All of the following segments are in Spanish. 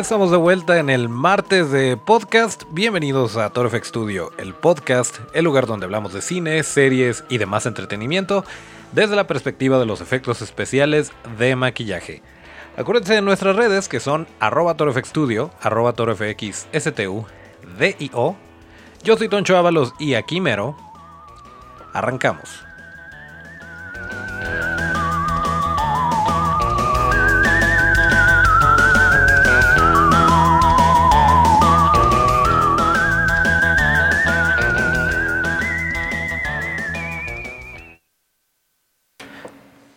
estamos de vuelta en el martes de podcast. Bienvenidos a Torfx Studio, el podcast, el lugar donde hablamos de cine, series y demás entretenimiento desde la perspectiva de los efectos especiales de maquillaje. Acuérdense de nuestras redes que son arroba torfxstudio, arroba torfxstu, DIO. Yo soy Toncho Ábalos y aquí mero. Arrancamos.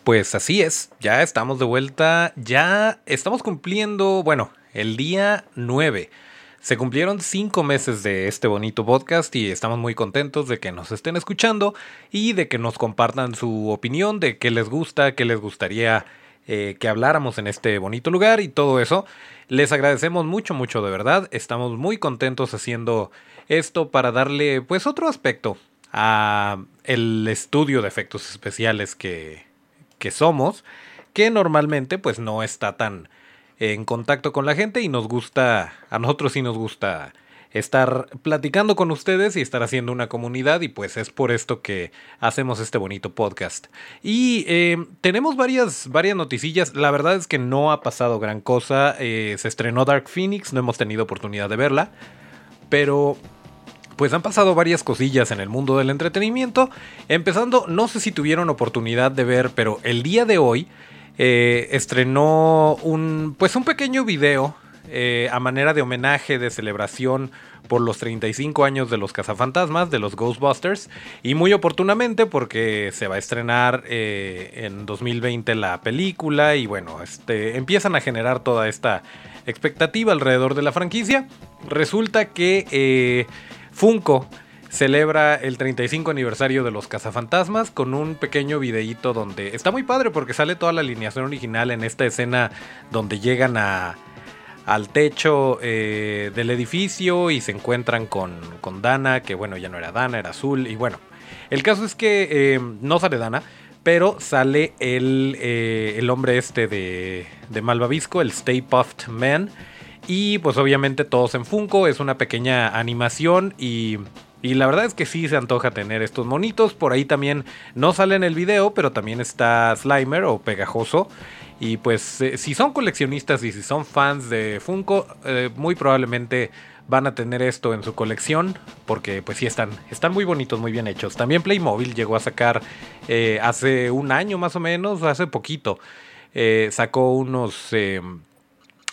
Pues así es, ya estamos de vuelta, ya estamos cumpliendo, bueno, el día 9. Se cumplieron cinco meses de este bonito podcast y estamos muy contentos de que nos estén escuchando y de que nos compartan su opinión de qué les gusta, qué les gustaría eh, que habláramos en este bonito lugar y todo eso. Les agradecemos mucho, mucho de verdad. Estamos muy contentos haciendo esto para darle pues otro aspecto a el estudio de efectos especiales que, que somos, que normalmente pues no está tan en contacto con la gente y nos gusta, a nosotros sí nos gusta estar platicando con ustedes y estar haciendo una comunidad y pues es por esto que hacemos este bonito podcast. Y eh, tenemos varias, varias noticillas, la verdad es que no ha pasado gran cosa, eh, se estrenó Dark Phoenix, no hemos tenido oportunidad de verla, pero pues han pasado varias cosillas en el mundo del entretenimiento. Empezando, no sé si tuvieron oportunidad de ver, pero el día de hoy eh, estrenó un, pues un pequeño video eh, a manera de homenaje, de celebración por los 35 años de los cazafantasmas, de los Ghostbusters, y muy oportunamente porque se va a estrenar eh, en 2020 la película y bueno, este, empiezan a generar toda esta expectativa alrededor de la franquicia. Resulta que Funko celebra el 35 aniversario de los cazafantasmas con un pequeño videíto donde está muy padre porque sale toda la alineación original en esta escena donde llegan a, al techo eh, del edificio y se encuentran con, con, Dana, que bueno, ya no era Dana, era Azul. Y bueno, el caso es que eh, no sale Dana, pero sale el, eh, el hombre este de, de Malvavisco, el Stay Puffed Man y pues obviamente todos en Funko, es una pequeña animación y, y la verdad es que sí se antoja tener estos monitos. Por ahí también no sale en el video, pero también está Slimer o Pegajoso. Y pues eh, si son coleccionistas y si son fans de Funko, eh, muy probablemente van a tener esto en su colección porque pues sí están, están muy bonitos, muy bien hechos. También Playmobil llegó a sacar eh, hace un año más o menos, hace poquito, sacó unos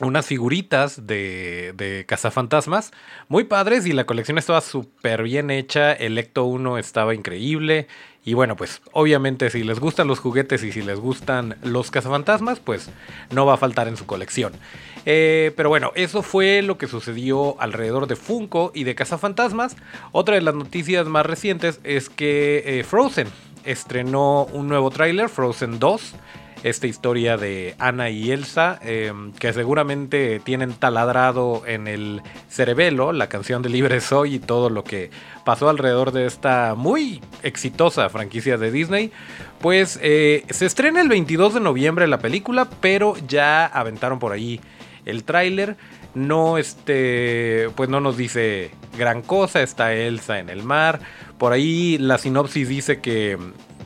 unas figuritas de, de cazafantasmas muy padres y la colección estaba súper bien hecha. El Ecto 1 estaba increíble. Y bueno, pues obviamente si les gustan los juguetes y si les gustan los cazafantasmas, pues no va a faltar en su colección. Eh, pero bueno, eso fue lo que sucedió alrededor de Funko y de cazafantasmas. Otra de las noticias más recientes es que eh, Frozen estrenó un nuevo tráiler, Frozen 2 esta historia de Ana y Elsa, em, que seguramente tienen taladrado en el cerebelo la canción de Libre Soy y todo lo que pasó alrededor de esta muy exitosa franquicia de Disney. Pues eh, se estrena el 22 de noviembre la película, pero ya aventaron por ahí el tráiler. No este, pues no nos dice gran cosa, está Elsa en el mar. Por ahí la sinopsis dice que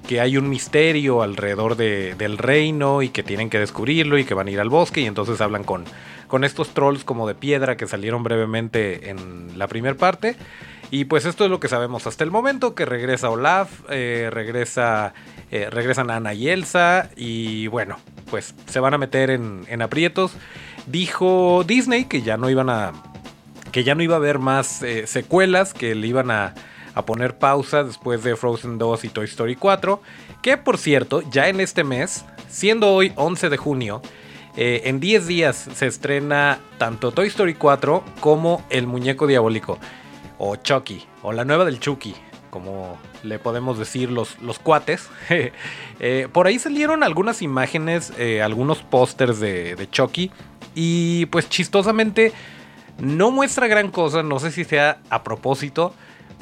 que hay un misterio alrededor del reino y que tienen que descubrirlo y que van a ir al bosque y entonces hablan con, con estos trolls como de piedra que salieron brevemente en la primera parte. Y pues esto es lo que sabemos hasta el momento, que regresa Olaf, eh, regresa, eh, regresan Ana y Elsa y bueno, pues se van a meter en, en, aprietos. Dijo Disney que ya no iban a... que ya no iba a haber más eh, secuelas, que le iban a a poner pausa después de Frozen 2 y Toy Story 4, que por cierto, ya en este mes, siendo hoy 11 de junio, eh, en 10 días se estrena tanto Toy Story 4 como El Muñeco Diabólico, o Chucky, o la nueva del Chucky, como le podemos decir los, los cuates. Eh, por ahí salieron algunas imágenes, eh, algunos pósters de, de Chucky, y pues chistosamente no muestra gran cosa, no sé si sea a propósito,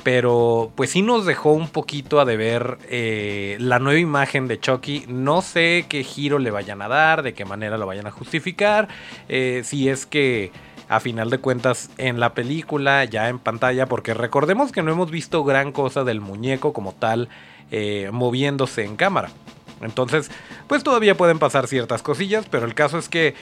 pero pues sí nos dejó un poquito a deber eh, la nueva imagen de Chucky. No sé qué giro le vayan a dar, de qué manera lo vayan a justificar. Eh, si es que a final de cuentas en la película, ya en pantalla, porque recordemos que no hemos visto gran cosa del muñeco como tal eh, moviéndose en cámara. Entonces, pues todavía pueden pasar ciertas cosillas, pero el caso es que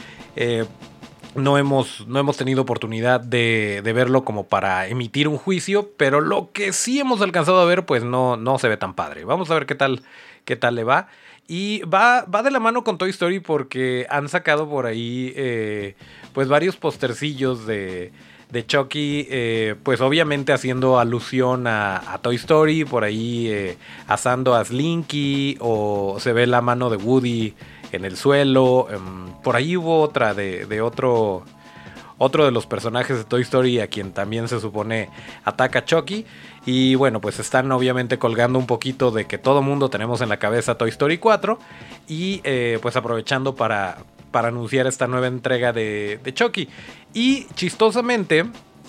no, hemos, no hemos tenido oportunidad de, verlo como para emitir un juicio, pero lo que sí hemos alcanzado a ver, pues no, no se ve tan padre. Vamos a ver qué tal, qué tal le va. Y va, va de la mano con Toy Story porque han sacado por ahí eh, pues varios postercillos de, de Chucky, eh, pues obviamente haciendo alusión a, Toy Story, por ahí eh, asando a Slinky, o se ve la mano de Woody en el suelo. Em, por ahí hubo otra de, otro, otro de los personajes de Toy Story a quien también se supone ataca Chucky. Y bueno, pues están obviamente colgando un poquito de que todo mundo tenemos en la cabeza Toy Story 4 y eh, pues aprovechando para, para anunciar esta nueva entrega de, de Chucky. Y chistosamente,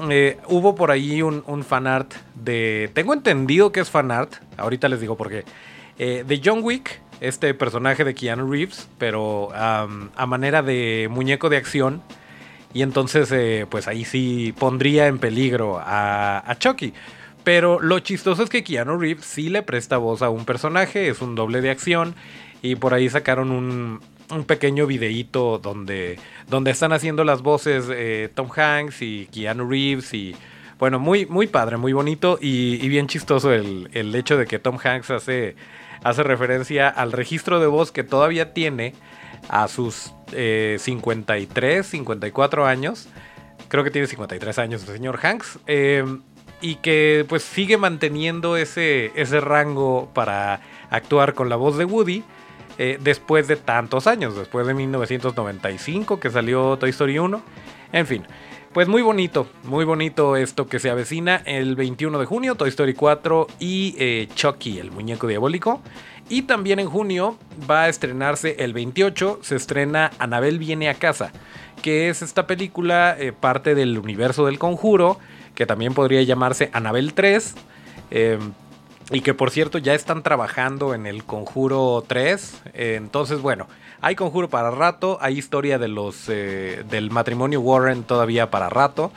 eh, hubo por ahí un, un fanart de. Tengo entendido que es fanart. Ahorita les digo por qué. Eh, de John Wick, este personaje de Keanu Reeves, pero a manera de muñeco de acción. Y entonces, eh, pues ahí sí pondría en peligro a, a Chucky. Pero lo chistoso es que Keanu Reeves sí le presta voz a un personaje, es un doble de acción. Y por ahí sacaron un, un pequeño videíto donde, donde están haciendo las voces eh, Tom Hanks y Keanu Reeves y bueno, muy, muy padre, muy bonito y, bien chistoso el, hecho de que Tom Hanks hace, hace referencia al registro de voz que todavía tiene a sus 53, eh, 54 años. Creo que tiene 53 años el señor Hanks. Em, y que pues sigue manteniendo ese, ese rango para actuar con la voz de Woody eh, después de tantos años, después de 1995 que salió Toy Story 1. En fin, pues muy bonito, muy bonito esto que se avecina el 21 de junio, Toy Story 4 y eh, Chucky, el muñeco diabólico. Y también en junio va a estrenarse el 28, se estrena Anabel viene a casa, que es esta película eh, parte del universo del conjuro, que también podría llamarse Anabel 3. Y que por cierto ya están trabajando en el Conjuro 3. entonces, bueno, hay Conjuro para rato. Hay historia de los eh, del matrimonio Warren todavía para rato.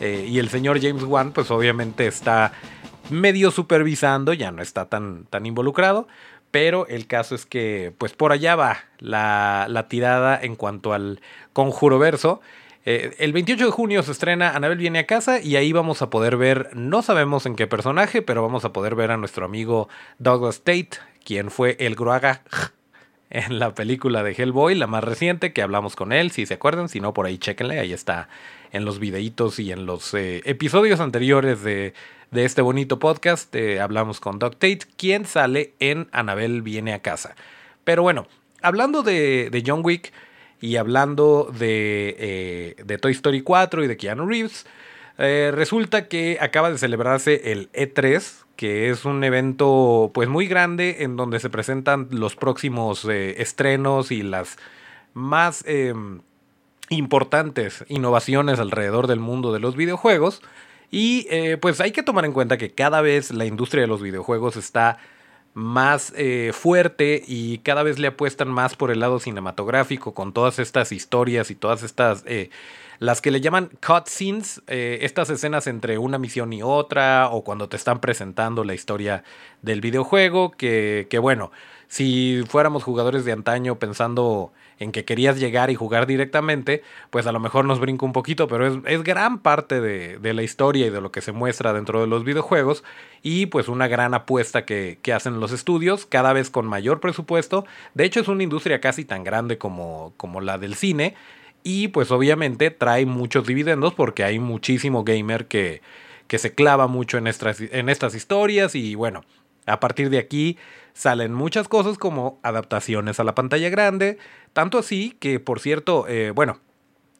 Eh, y el señor James Wan, pues obviamente está medio supervisando, ya no está tan, tan involucrado. Pero el caso es que, pues por allá va la, la tirada en cuanto al Conjuro verso. Eh, el 28 de junio se estrena Anabel viene a casa y ahí vamos a poder ver, no sabemos en qué personaje, pero vamos a poder ver a nuestro amigo Douglas Tate, quien fue el Gruaga en la película de Hellboy, la más reciente, que hablamos con él, si se acuerdan, si no por ahí chequenle, ahí está en los videitos y en los eh, episodios anteriores de, este bonito podcast, eh, hablamos con Doug Tate, quien sale en Anabel viene a casa. Pero bueno, hablando de, de John Wick, y hablando de, eh, de Toy Story 4 y de Keanu Reeves, eh, resulta que acaba de celebrarse el E3, que es un evento pues muy grande en donde se presentan los próximos eh, estrenos y las más em, importantes innovaciones alrededor del mundo de los videojuegos. Y pues hay que tomar en cuenta que cada vez la industria de los videojuegos está más eh, fuerte y cada vez le apuestan más por el lado cinematográfico con todas estas historias y todas estas eh, las que le llaman cutscenes, eh, estas escenas entre una misión y otra o cuando te están presentando la historia del videojuego que, que bueno si fuéramos jugadores de antaño pensando en que querías llegar y jugar directamente, pues a lo mejor nos brinca un poquito, pero es, gran parte de, la historia y de lo que se muestra dentro de los videojuegos y pues una gran apuesta que, hacen los estudios, cada vez con mayor presupuesto. De hecho es una industria casi tan grande como, como la del cine y pues obviamente trae muchos dividendos porque hay muchísimo gamer que, que se clava mucho en estas, en estas historias. Y bueno, a partir de aquí salen muchas cosas como adaptaciones a la pantalla grande, tanto así que, por cierto, eh, bueno,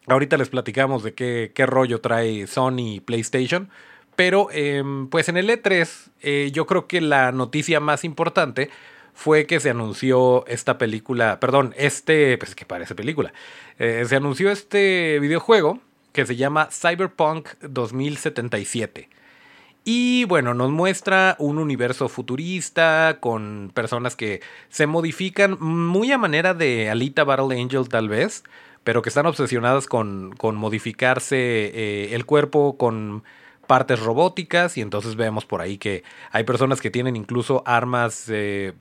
ahorita les platicamos de qué, qué rollo trae Sony PlayStation, pero em, pues en el E3 eh, yo creo que la noticia más importante fue que se anunció esta película, perdón, este, pues que parece película, eh, se anunció este videojuego que se llama Cyberpunk 2077. Y bueno, nos muestra un universo futurista con personas que se modifican muy a manera de Alita Battle Angel tal vez, pero que están obsesionadas con, con modificarse eh, el cuerpo con partes robóticas y entonces vemos por ahí que hay personas que tienen incluso armas eh,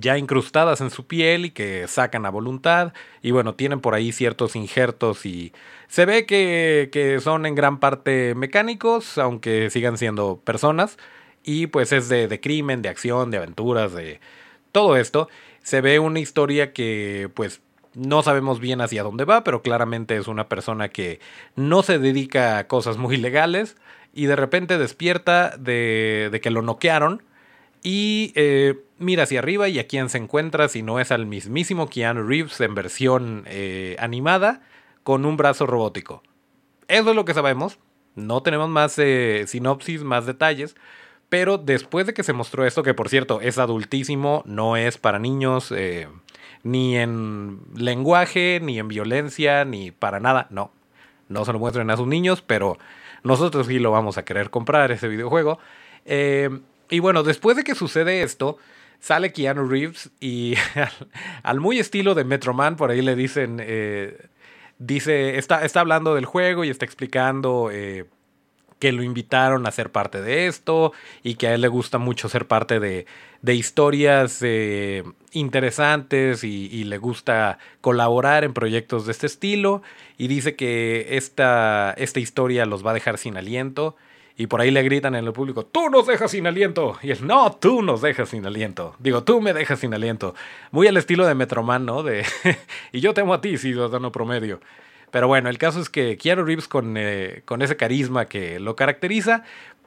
ya incrustadas en su piel y que sacan a voluntad y bueno, tienen por ahí ciertos injertos y se ve que, que son en gran parte mecánicos, aunque sigan siendo personas y pues es de, de crimen, de acción, de aventuras, de todo esto. Se ve una historia que pues no sabemos bien hacia dónde va, pero claramente es una persona que no se dedica a cosas muy legales y de repente despierta de, de que lo noquearon y eh, mira hacia arriba y a quién se encuentra si no es al mismísimo Keanu Reeves en versión eh, animada con un brazo robótico. Eso es lo que sabemos. No tenemos más eh, sinopsis, más detalles. Pero después de que se mostró esto, que por cierto es adultísimo, no es para niños, ni en lenguaje, ni en violencia, ni para nada, no. No se lo muestren a sus niños, pero nosotros sí lo vamos a querer comprar ese videojuego. Eh, y bueno, después de que sucede esto, sale Keanu Reeves y al, muy estilo de Metro Man, por ahí le dicen, eh, dice, está, está hablando del juego y está explicando eh, que lo invitaron a ser parte de esto y que a él le gusta mucho ser parte de, de historias eh, interesantes y, y, le gusta colaborar en proyectos de este estilo y dice que esta, esta historia los va a dejar sin aliento y por ahí le gritan en el público, tú nos dejas sin aliento. Y él, no, tú nos dejas sin aliento. Digo, tú me dejas sin aliento. Muy al estilo de Metroman, ¿no? De, y yo temo a ti, ciudadano promedio. Pero bueno, el caso es que Keanu Reeves con, eh, con ese carisma que lo caracteriza,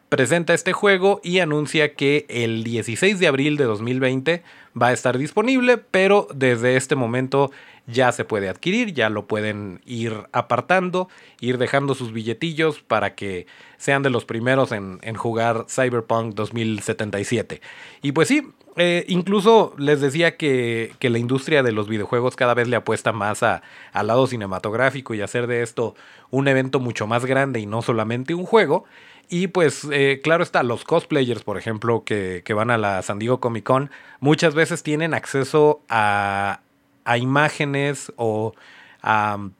presenta este juego y anuncia que el 16 de abril de 2020 va a estar disponible, pero desde este momento ya se puede adquirir, ya lo pueden ir apartando, ir dejando sus billetillos para que sean de los primeros en, jugar Cyberpunk 2077. Y pues sí, eh, incluso les decía que, la industria de los videojuegos cada vez le apuesta más a, al lado cinematográfico y hacer de esto un evento mucho más grande y no solamente un juego. Y pues eh, claro está, los cosplayers, por ejemplo, que, que, van a la San Diego Comic Con, muchas veces tienen acceso a, a imágenes o a um,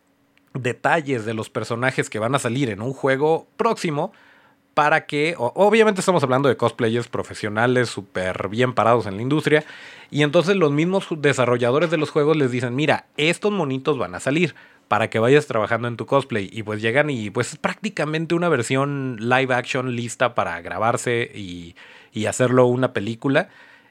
detalles de los personajes que van a salir en un juego próximo para que, obviamente estamos hablando de cosplayers profesionales súper bien parados en la industria, y entonces los mismos desarrolladores de los juegos les dicen, mira, estos monitos van a salir, para que vayas trabajando en tu cosplay. Y pues llegan y pues es prácticamente una versión live action lista para grabarse y, y hacerlo una película.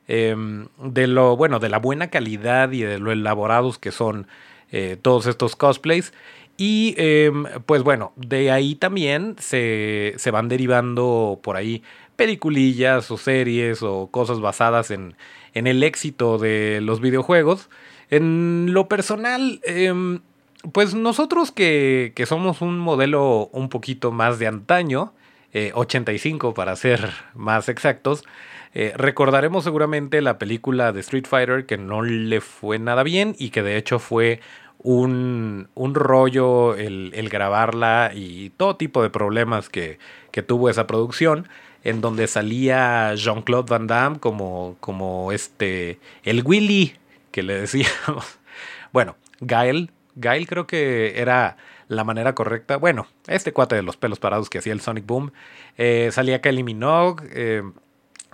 Em, de lo, bueno, de la buena calidad y de lo elaborados que son eh, todos estos cosplays. Y em, pues bueno, de ahí también se, se, van derivando por ahí peliculillas o series o cosas basadas en, en el éxito de los videojuegos. En lo personal, eh, pues nosotros que, que, somos un modelo un poquito más de antaño, 85 eh, para ser más exactos, eh, recordaremos seguramente la película de Street Fighter que no le fue nada bien y que de hecho fue un, un rollo el, el, grabarla y todo tipo de problemas que, que tuvo esa producción en donde salía Jean-Claude Van Damme como, como este, el Willy que le decíamos. Bueno, Gael Gail creo que era la manera correcta. Bueno, este cuate de los pelos parados que hacía el Sonic Boom. Eh, salía Kelly Minogue. Eh,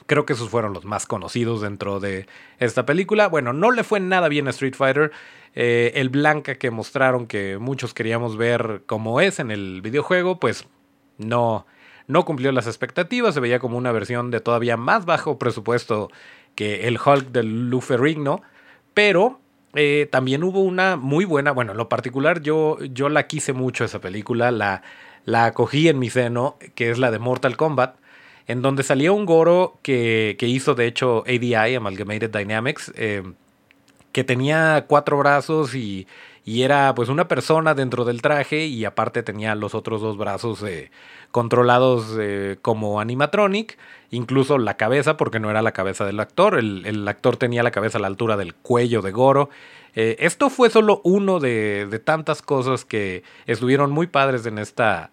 creo que esos fueron los más conocidos dentro de esta película. Bueno, no le fue nada bien a Street Fighter. Eh, el Blanca que mostraron que muchos queríamos ver como es en el videojuego, pues no, no cumplió las expectativas. Se veía como una versión de todavía más bajo presupuesto que el Hulk del Luferrigno. Pero eh, también hubo una muy buena, bueno, en lo particular yo, yo la quise mucho esa película, la, la acogí en mi seno, que es la de Mortal Kombat, en donde salía un Goro que, que hizo de hecho ADI, Amalgamated Dynamics, eh, que tenía cuatro brazos y, y, era pues una persona dentro del traje y aparte tenía los otros dos brazos eh, controlados eh, como animatronic, incluso la cabeza, porque no era la cabeza del actor, el, actor tenía la cabeza a la altura del cuello de Goro. Esto fue solo uno de, de, tantas cosas que estuvieron muy padres en esta,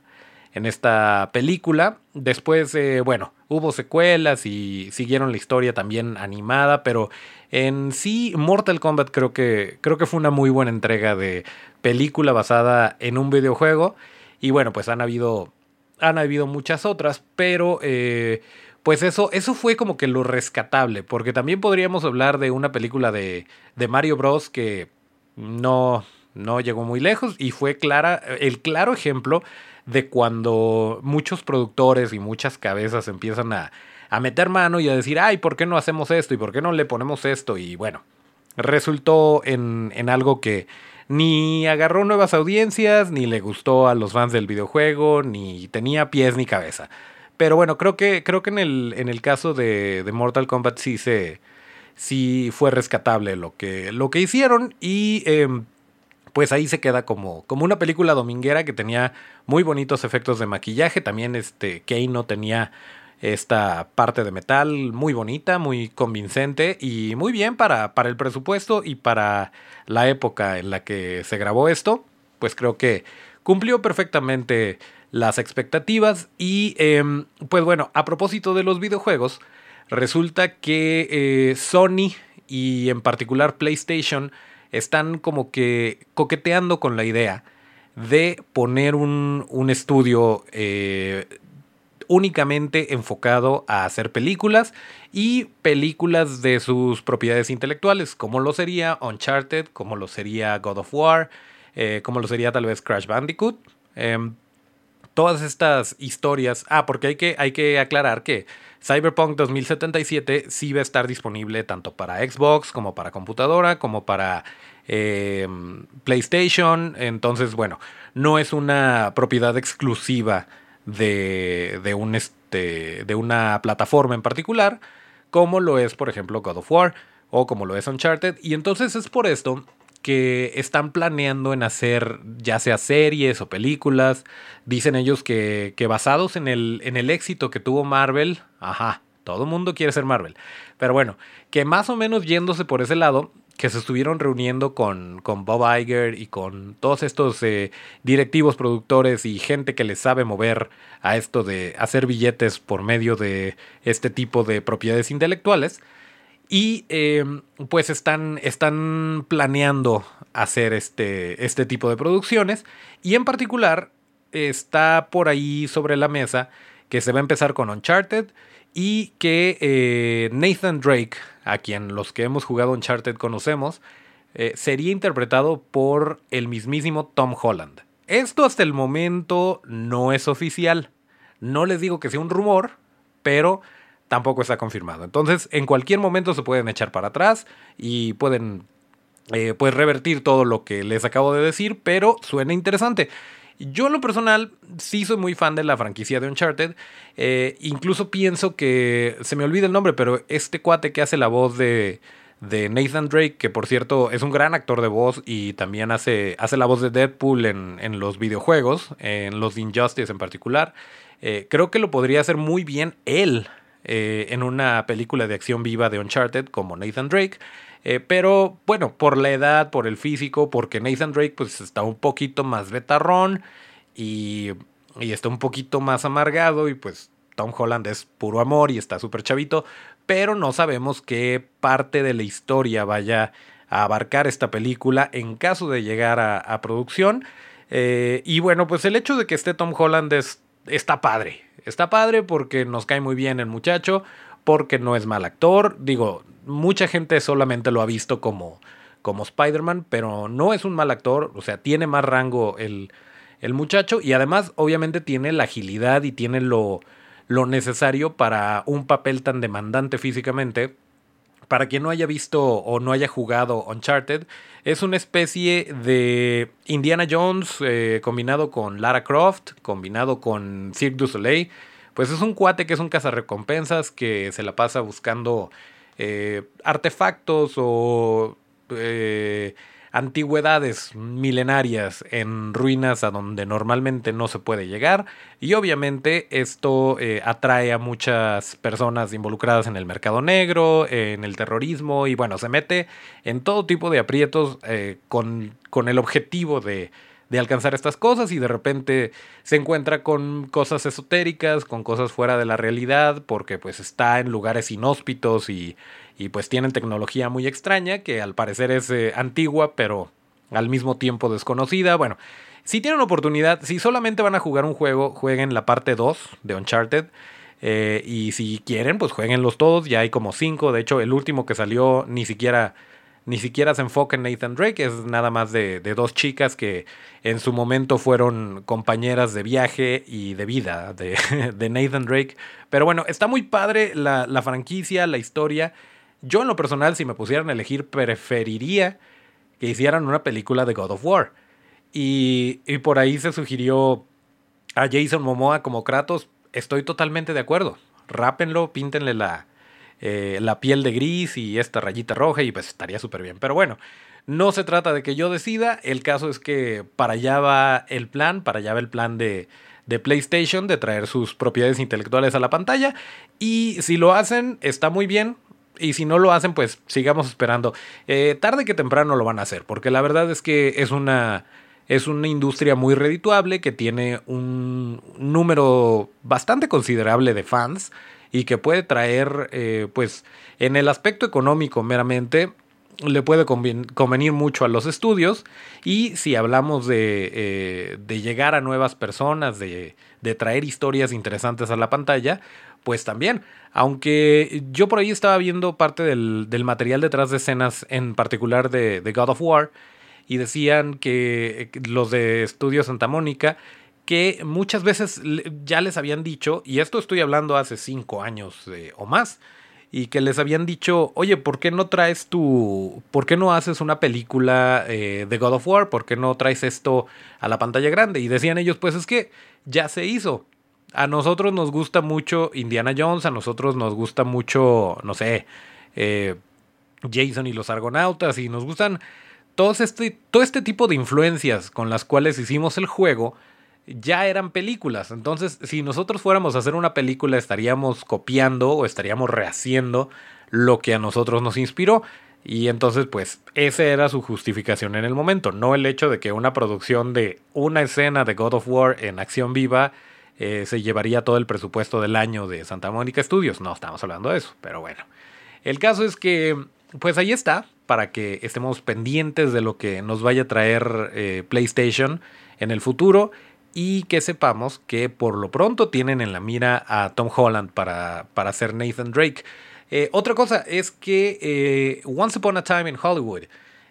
en esta película. Después, eh, bueno, hubo secuelas y siguieron la historia también animada, pero en sí Mortal Kombat creo que, creo que fue una muy buena entrega de película basada en un videojuego. Y bueno, pues han habido, han habido muchas otras, pero... Eh, pues eso, eso fue como que lo rescatable, porque también podríamos hablar de una película de, de Mario Bros. que no, no llegó muy lejos y fue clara, el claro ejemplo de cuando muchos productores y muchas cabezas empiezan a, a meter mano y a decir, ay, ¿por qué no hacemos esto? ¿Y por qué no le ponemos esto? Y bueno, resultó en, en algo que ni agarró nuevas audiencias, ni le gustó a los fans del videojuego, ni tenía pies ni cabeza. Pero bueno, creo que, creo que en, el, en el caso de, Mortal Kombat sí se. sí fue rescatable lo que, lo que hicieron. Y em, pues ahí se queda como, como una película dominguera que tenía muy bonitos efectos de maquillaje. También este no tenía esta parte de metal muy bonita, muy convincente y muy bien para, para el presupuesto y para la época en la que se grabó esto. Pues creo que cumplió perfectamente las expectativas. Y em, pues bueno, a propósito de los videojuegos, resulta que eh, Sony y en particular PlayStation están como que coqueteando con la idea de poner un, un estudio eh, únicamente enfocado a hacer películas y películas de sus propiedades intelectuales, como lo sería Uncharted, como lo sería God of War, eh, como lo sería tal vez Crash Bandicoot. Em, todas estas historias. Ah, porque hay que, hay que aclarar que Cyberpunk 2077 sí va a estar disponible tanto para Xbox como para computadora, como para em, PlayStation. Entonces, bueno, no es una propiedad exclusiva de, de, un este, de una plataforma en particular, como lo es, por ejemplo, God of War o como lo es Uncharted. Y entonces es por esto que están planeando en hacer ya sea series o películas. Dicen ellos que, que basados en el, en el éxito que tuvo Marvel, ajá, todo el mundo quiere ser Marvel. Pero bueno, que más o menos yéndose por ese lado, que se estuvieron reuniendo con, con Bob Iger y con todos estos eh, directivos, productores y gente que les sabe mover a esto de hacer billetes por medio de este tipo de propiedades intelectuales y em, pues están, están planeando hacer este, este tipo de producciones. Y en particular está por ahí sobre la mesa que se va a empezar con Uncharted y que eh, Nathan Drake, a quien los que hemos jugado Uncharted conocemos, eh, sería interpretado por el mismísimo Tom Holland. Esto hasta el momento no es oficial. No les digo que sea un rumor, pero tampoco está confirmado. Entonces, en cualquier momento se pueden echar para atrás y pueden eh, pues revertir todo lo que les acabo de decir, pero suena interesante. Yo en lo personal sí soy muy fan de la franquicia de Uncharted. Eh, incluso pienso que, se me olvida el nombre, pero este cuate que hace la voz de, de Nathan Drake, que por cierto es un gran actor de voz y también hace, hace la voz de Deadpool en, en los videojuegos, en los Injustice en particular. Eh, creo que lo podría hacer muy bien él eh, en una película de acción viva de Uncharted como Nathan Drake. Eh, pero bueno, por la edad, por el físico, porque Nathan Drake pues está un poquito más betarrón y, y está un poquito más amargado y pues Tom Holland es puro amor y está súper chavito, pero no sabemos qué parte de la historia vaya a abarcar esta película en caso de llegar a, producción. Eh, y bueno, pues el hecho de que esté Tom Holland es, está padre. Está padre porque nos cae muy bien el muchacho, porque no es mal actor. Digo, mucha gente solamente lo ha visto como, como Spider-Man, pero no es un mal actor. O sea, tiene más rango el, el muchacho y además obviamente tiene la agilidad y tiene lo, lo necesario para un papel tan demandante físicamente. Para quien no haya visto o no haya jugado Uncharted, es una especie de Indiana Jones eh, combinado con Lara Croft, combinado con Cirque du Soleil. Pues es un cuate que es un cazarrecompensas que se la pasa buscando eh, artefactos o eh, antigüedades milenarias en ruinas a donde normalmente no se puede llegar y obviamente esto eh, atrae a muchas personas involucradas en el mercado negro, en el terrorismo y bueno, se mete en todo tipo de aprietos eh, con, con, el objetivo de, de alcanzar estas cosas y de repente se encuentra con cosas esotéricas, con cosas fuera de la realidad, porque pues está en lugares inhóspitos y, y pues tienen tecnología muy extraña que al parecer es eh, antigua pero al mismo tiempo desconocida. Bueno, si tienen oportunidad, si solamente van a jugar un juego, jueguen la parte 2 de Uncharted. Eh, y si quieren, pues jueguenlos todos. Ya hay como 5. De hecho, el último que salió ni siquiera ni siquiera se enfoca en Nathan Drake, es nada más de, dos chicas que en su momento fueron compañeras de viaje y de vida de, Nathan Drake. Pero bueno, está muy padre la, franquicia, la historia. Yo en lo personal, si me pusieran a elegir, preferiría que hicieran una película de God of War. Y, y por ahí se sugirió a Jason Momoa como Kratos. Estoy totalmente de acuerdo. Rápenlo, píntenle la, eh, la piel de gris y esta rayita roja y pues estaría súper bien. Pero bueno, no se trata de que yo decida, el caso es que para allá va el plan, para allá va el plan de, de PlayStation de traer sus propiedades intelectuales a la pantalla y si lo hacen está muy bien. Y si no lo hacen, pues sigamos esperando. Eh, tarde que temprano lo van a hacer, porque la verdad es que es una, es una industria muy redituable que tiene un número bastante considerable de fans y que puede traer, eh, pues, en el aspecto económico meramente, le puede convenir mucho a los estudios y si hablamos de, eh, de llegar a nuevas personas, de, de, traer historias interesantes a la pantalla, pues también, aunque yo por ahí estaba viendo parte del, del material detrás de escenas, en particular de, de God of War, y decían que los de Estudio Santa Mónica que muchas veces ya les habían dicho, y esto estoy hablando hace cinco años eh, o más, y que les habían dicho, oye, ¿por qué no traes tu, por qué no haces una película eh, de God of War? ¿Por qué no traes esto a la pantalla grande? Y decían ellos, pues es que ya se hizo. A nosotros nos gusta mucho Indiana Jones, a nosotros nos gusta mucho, no sé, eh, Jason y los Argonautas, y nos gustan todos este, todo este tipo de influencias con las cuales hicimos el juego ya eran películas. Entonces, si nosotros fuéramos a hacer una película, estaríamos copiando o estaríamos rehaciendo lo que a nosotros nos inspiró. Y entonces, pues, esa era su justificación en el momento, no el hecho de que una producción de una escena de God of War en acción viva eh, se llevaría todo el presupuesto del año de Santa Mónica Studios. No estamos hablando de eso, pero bueno. El caso es que, pues ahí está, para que estemos pendientes de lo que nos vaya a traer eh, PlayStation en el futuro y que sepamos que por lo pronto tienen en la mira a Tom Holland para, para ser Nathan Drake. Eh, otra cosa es que Once Upon a Time in Hollywood,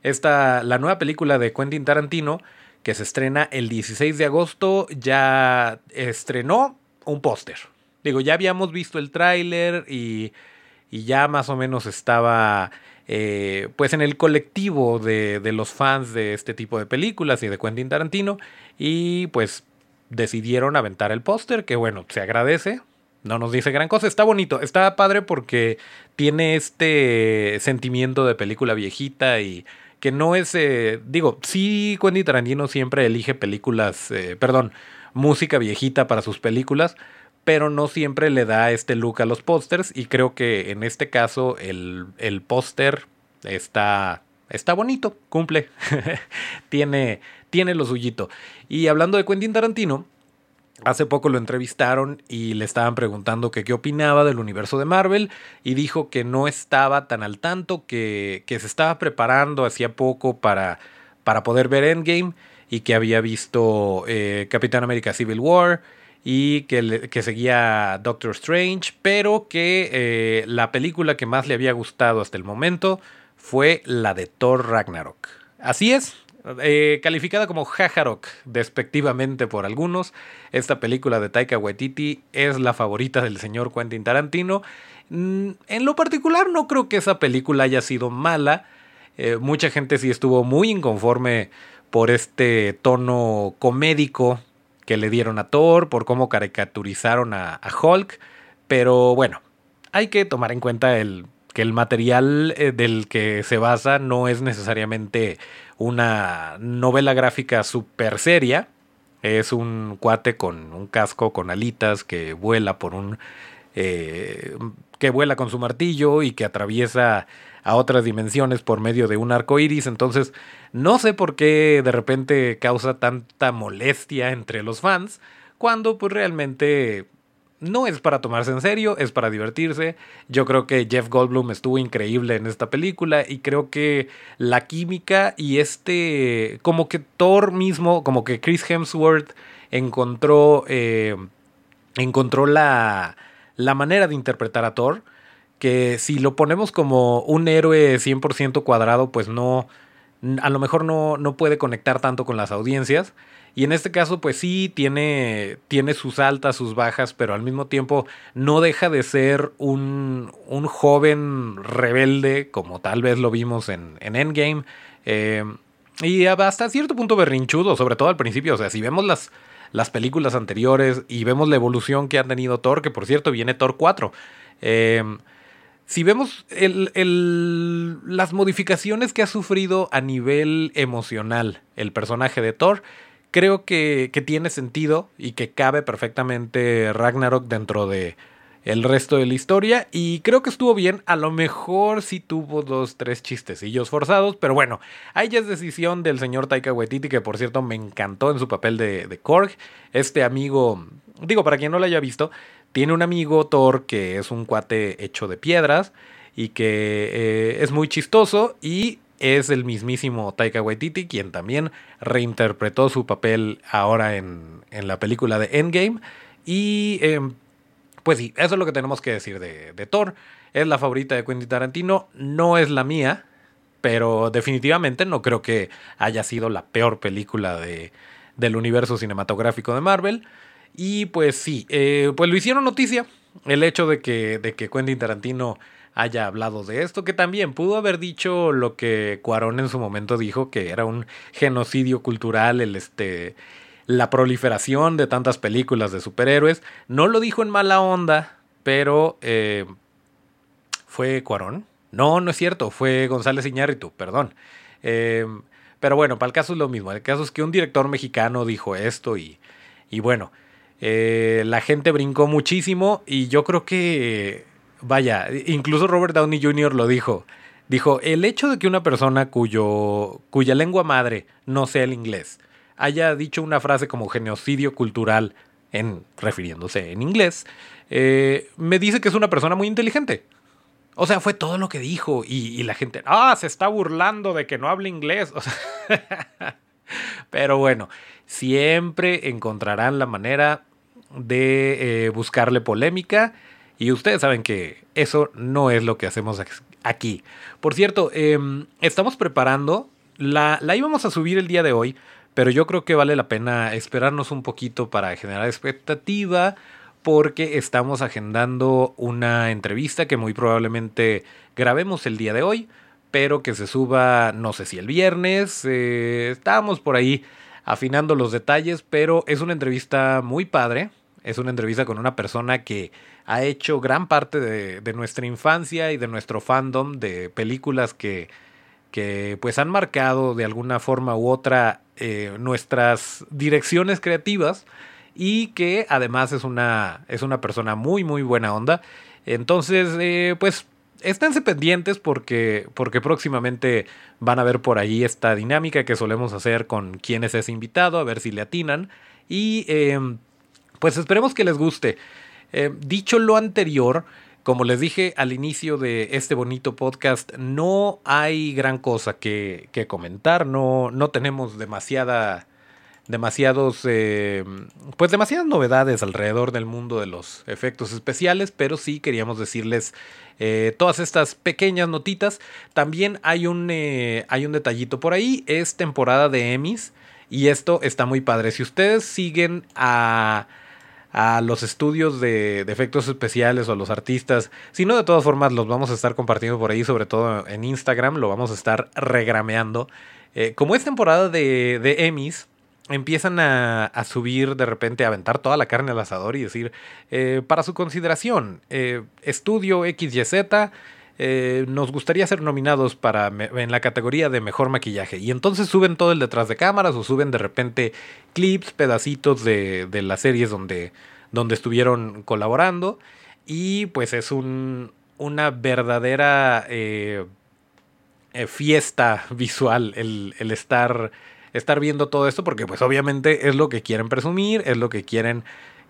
esta, la nueva película de Quentin Tarantino, que se estrena el 16 de agosto, ya estrenó un póster. Digo, ya habíamos visto el tráiler y, y, ya más o menos estaba eh, pues en el colectivo de, de, los fans de este tipo de películas y de Quentin Tarantino. Y pues decidieron aventar el póster, que bueno, se agradece. No nos dice gran cosa, está bonito, está padre porque tiene este sentimiento de película viejita y que no es, eh, digo, sí, Quentin Tarantino siempre elige películas, eh, perdón, música viejita para sus películas, pero no siempre le da este look a los pósters y creo que en este caso el, el póster está, está bonito, cumple, tiene, tiene lo suyito. Y hablando de Quentin Tarantino, hace poco lo entrevistaron y le estaban preguntando qué opinaba del universo de Marvel y dijo que no estaba tan al tanto, que, que se estaba preparando hacía poco para, para poder ver Endgame y que había visto eh, Capitán América Civil War y que, que, seguía Doctor Strange, pero que eh, la película que más le había gustado hasta el momento fue la de Thor Ragnarok. Así es, eh, calificada como Jajarok despectivamente por algunos, esta película de Taika Waititi es la favorita del señor Quentin Tarantino. Mm, en lo particular no creo que esa película haya sido mala. Eh, mucha gente sí estuvo muy inconforme por este tono comédico que le dieron a Thor, por cómo caricaturizaron a Hulk. Pero bueno, hay que tomar en cuenta el que el material eh, del que se basa no es necesariamente una novela gráfica super seria. Es un cuate con un casco con alitas que vuela por un eh, que vuela con su martillo y que atraviesa a otras dimensiones por medio de un arco iris. Entonces, no sé por qué de repente causa tanta molestia entre los fans, cuando pues realmente no es para tomarse en serio, es para divertirse. Yo creo que Jeff Goldblum estuvo increíble en esta película y creo que la química y este, como que Thor mismo, como que Chris Hemsworth encontró, eh, encontró la, la manera de interpretar a Thor, que si lo ponemos como un héroe 100% cuadrado, pues no, a lo mejor no, no puede conectar tanto con las audiencias. Y en este caso, pues sí, tiene, tiene sus altas, sus bajas, pero al mismo tiempo no deja de ser un, un joven rebelde, como tal vez lo vimos en, en Endgame. Eh, y hasta cierto punto berrinchudo, sobre todo al principio. O sea, si vemos las, las películas anteriores y vemos la evolución que ha tenido Thor, que por cierto viene Thor 4. Eh, si vemos el, las modificaciones que ha sufrido a nivel emocional el personaje de Thor, creo que, tiene sentido y que cabe perfectamente Ragnarok dentro de el resto de la historia. Y creo que estuvo bien, a lo mejor sí tuvo dos, tres chistecillos forzados, pero bueno, ahí ya es decisión del señor Taika Waititi, que por cierto me encantó en su papel de, de Korg, este amigo, digo, para quien no lo haya visto, tiene un amigo Thor que es un cuate hecho de piedras y que eh, es muy chistoso y es el mismísimo Taika Waititi, quien también reinterpretó su papel ahora en, la película de Endgame. Y em, pues sí, eso es lo que tenemos que decir de, Thor. Es la favorita de Quentin Tarantino, no es la mía, pero definitivamente no creo que haya sido la peor película de, del universo cinematográfico de Marvel. Y pues sí, eh, pues lo hicieron noticia el hecho de que, de que Quentin Tarantino haya hablado de esto, que también pudo haber dicho lo que Cuarón en su momento dijo, que era un genocidio cultural, el este la proliferación de tantas películas de superhéroes. No lo dijo en mala onda, pero eh, fue Cuarón. No, no es cierto, fue González Iñárritu, perdón. Eh, pero bueno, para el caso es lo mismo. El caso es que un director mexicano dijo esto y, y bueno, eh, la gente brincó muchísimo y yo creo que Vaya, incluso Robert Downey Jr. lo dijo. Dijo, el hecho de que una persona cuyo, cuya lengua madre no sea el inglés haya dicho una frase como genocidio cultural, en, refiriéndose en inglés, eh, me dice que es una persona muy inteligente. O sea, fue todo lo que dijo. Y, la gente, ah, se está burlando de que no hable inglés. pero bueno, siempre encontrarán la manera de eh, buscarle polémica y ustedes saben que eso no es lo que hacemos aquí. Por cierto, em, estamos preparando, la, la íbamos a subir el día de hoy, pero yo creo que vale la pena esperarnos un poquito para generar expectativa porque estamos agendando una entrevista que muy probablemente grabemos el día de hoy, pero que se suba no sé si el viernes, eh, estábamos por ahí afinando los detalles, pero es una entrevista muy padre, es una entrevista con una persona que ha hecho gran parte de, nuestra infancia y de nuestro fandom de películas que, que pues han marcado de alguna forma u otra eh, nuestras direcciones creativas y que además es una, es una persona muy muy buena onda. Entonces, eh, pues esténse pendientes porque, porque próximamente van a ver por ahí esta dinámica que solemos hacer con quienes es invitado, a ver si le atinan. Y em, pues esperemos que les guste. Eh, dicho lo anterior, como les dije al inicio de este bonito podcast, no hay gran cosa que, comentar, no, no tenemos demasiada demasiados eh, pues demasiadas novedades alrededor del mundo de los efectos especiales pero sí queríamos decirles eh, todas estas pequeñas notitas también hay un hay un detallito por ahí es temporada de Emmys y esto está muy padre si ustedes siguen a a los estudios de, efectos especiales o a los artistas. Si no, de todas formas, los vamos a estar compartiendo por ahí, sobre todo en Instagram, lo vamos a estar regrameando. Eh, como es temporada de, de Emmys, empiezan a, subir de repente, a aventar toda la carne al asador y decir, eh, para su consideración, eh, estudio XYZ eh, nos gustaría ser nominados para en la categoría de mejor maquillaje. Y entonces suben todo el detrás de cámaras o suben de repente clips, pedacitos de, las series donde, donde estuvieron colaborando. Y pues es un, una verdadera eh, eh, fiesta visual el, el, estar, estar viendo todo esto, porque pues obviamente es lo que quieren presumir, es lo que quieren,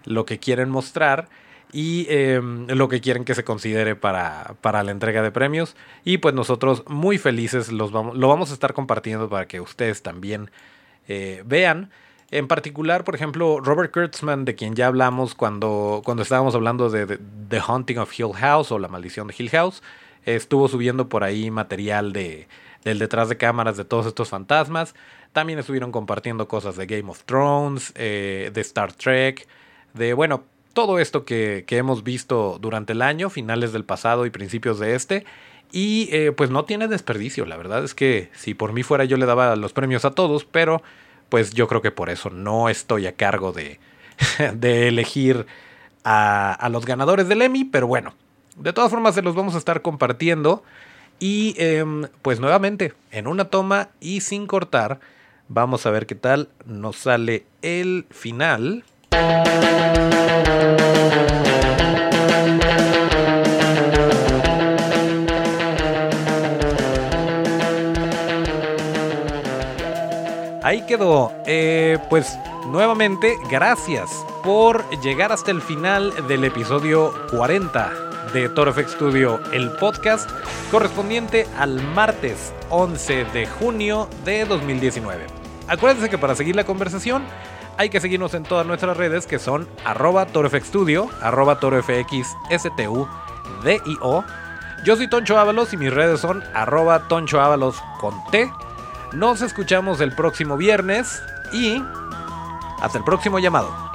lo que quieren mostrar y em, lo que quieren que se considere para, para, la entrega de premios. Y pues nosotros muy felices los vamos, lo vamos a estar compartiendo para que ustedes también eh, vean. En particular, por ejemplo, Robert Kurtzman, de quien ya hablamos cuando, cuando estábamos hablando de, The Haunting of Hill House o La Maldición de Hill House, estuvo subiendo por ahí material de, del detrás de cámaras de todos estos fantasmas. También estuvieron compartiendo cosas de Game of Thrones, eh, de Star Trek, de, bueno, todo esto que, que, hemos visto durante el año, finales del pasado y principios de este. Y eh, pues no tiene desperdicio, la verdad es que si por mí fuera yo le daba los premios a todos, pero pues yo creo que por eso no estoy a cargo de, de elegir a, los ganadores del Emmy, pero bueno, de todas formas se los vamos a estar compartiendo y em, pues nuevamente en una toma y sin cortar, vamos a ver qué tal nos sale el final. Ahí quedó. Eh, pues nuevamente, gracias por llegar hasta el final del episodio 40 de Toro FX Studio, el podcast correspondiente al martes 11 de junio de 2019. Acuérdense que para seguir la conversación hay que seguirnos en todas nuestras redes que son arroba torofxstudio, arroba. Yo soy Toncho Ábalos y mis redes son arroba Toncho con T. Nos escuchamos el próximo viernes y hasta el próximo llamado.